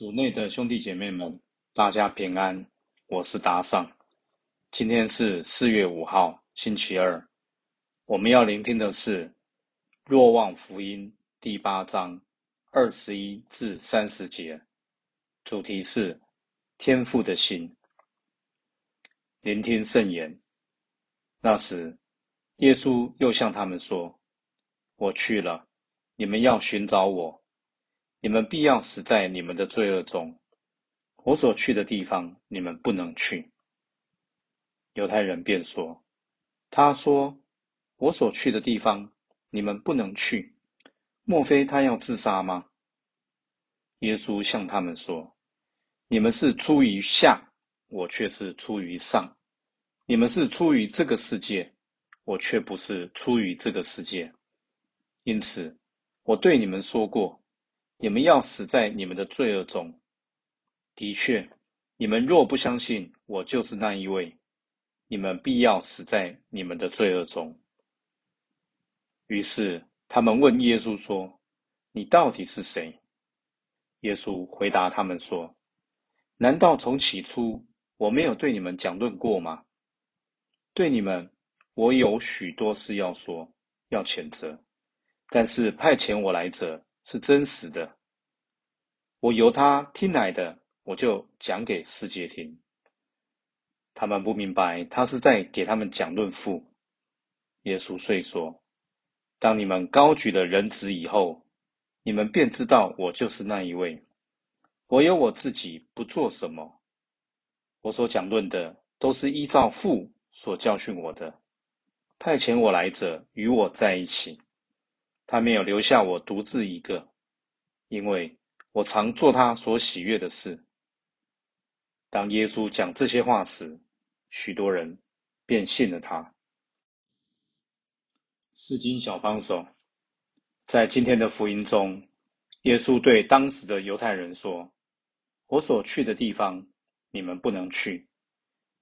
主内的兄弟姐妹们，大家平安，我是达尚。今天是四月五号，星期二。我们要聆听的是《若望福音》第八章二十一至三十节，主题是天父的心。聆听圣言。那时，耶稣又向他们说：“我去了，你们要寻找我。”你们必要死在你们的罪恶中。我所去的地方，你们不能去。犹太人便说：“他说我所去的地方，你们不能去，莫非他要自杀吗？”耶稣向他们说：“你们是出于下，我却是出于上；你们是出于这个世界，我却不是出于这个世界。因此，我对你们说过。”你们要死在你们的罪恶中。的确，你们若不相信我就是那一位，你们必要死在你们的罪恶中。于是他们问耶稣说：“你到底是谁？”耶稣回答他们说：“难道从起初我没有对你们讲论过吗？对你们，我有许多事要说，要谴责，但是派遣我来者。”是真实的，我由他听来的，我就讲给世界听。他们不明白，他是在给他们讲论父。耶稣遂说：“当你们高举了人子以后，你们便知道我就是那一位。我有我自己不做什么，我所讲论的都是依照父所教训我的。派遣我来者与我在一起。”他没有留下我独自一个，因为我常做他所喜悦的事。当耶稣讲这些话时，许多人便信了他。圣经小帮手，在今天的福音中，耶稣对当时的犹太人说：“我所去的地方，你们不能去。”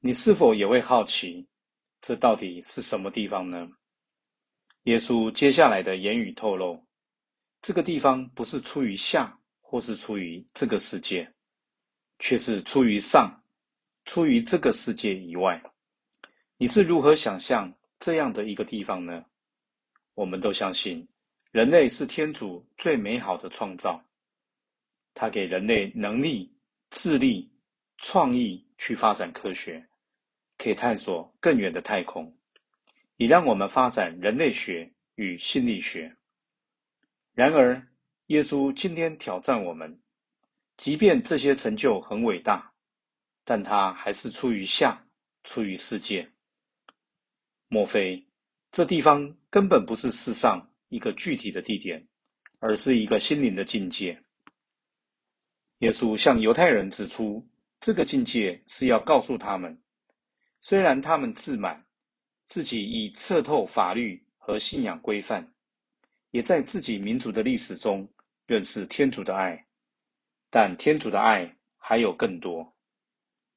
你是否也会好奇，这到底是什么地方呢？耶稣接下来的言语透露，这个地方不是出于下，或是出于这个世界，却是出于上，出于这个世界以外。你是如何想象这样的一个地方呢？我们都相信，人类是天主最美好的创造，他给人类能力、智力、创意去发展科学，可以探索更远的太空。以让我们发展人类学与心理学。然而，耶稣今天挑战我们：即便这些成就很伟大，但他还是出于下，出于世界。莫非这地方根本不是世上一个具体的地点，而是一个心灵的境界？耶稣向犹太人指出，这个境界是要告诉他们：虽然他们自满。自己已彻透法律和信仰规范，也在自己民族的历史中认识天主的爱，但天主的爱还有更多，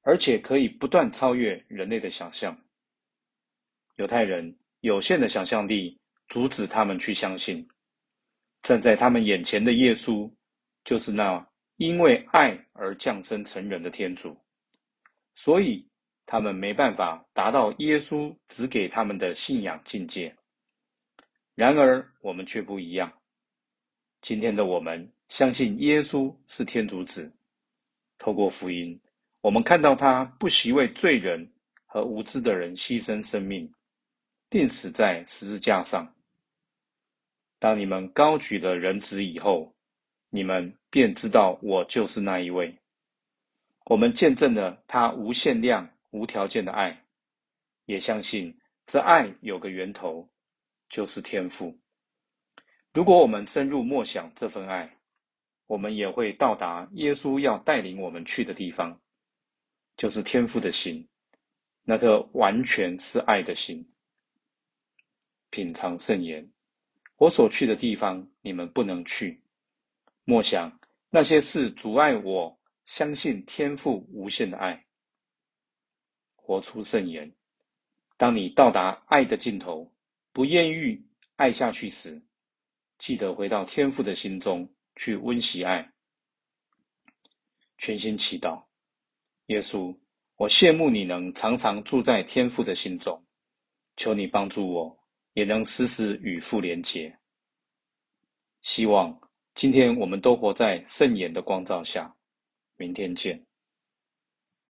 而且可以不断超越人类的想象。犹太人有限的想象力阻止他们去相信，站在他们眼前的耶稣就是那因为爱而降生成人的天主，所以。他们没办法达到耶稣只给他们的信仰境界。然而，我们却不一样。今天的我们相信耶稣是天主子。透过福音，我们看到他不惜为罪人和无知的人牺牲生命，钉死在十字架上。当你们高举了人子以后，你们便知道我就是那一位。我们见证了他无限量。无条件的爱，也相信这爱有个源头，就是天赋。如果我们深入默想这份爱，我们也会到达耶稣要带领我们去的地方，就是天赋的心，那个完全是爱的心。品尝圣言，我所去的地方，你们不能去。默想那些是阻碍我相信天赋无限的爱。活出圣言。当你到达爱的尽头，不厌欲爱下去时，记得回到天父的心中去温习爱。全心祈祷。耶稣，我羡慕你能常常住在天父的心中，求你帮助我，也能时时与父连结。希望今天我们都活在圣言的光照下。明天见。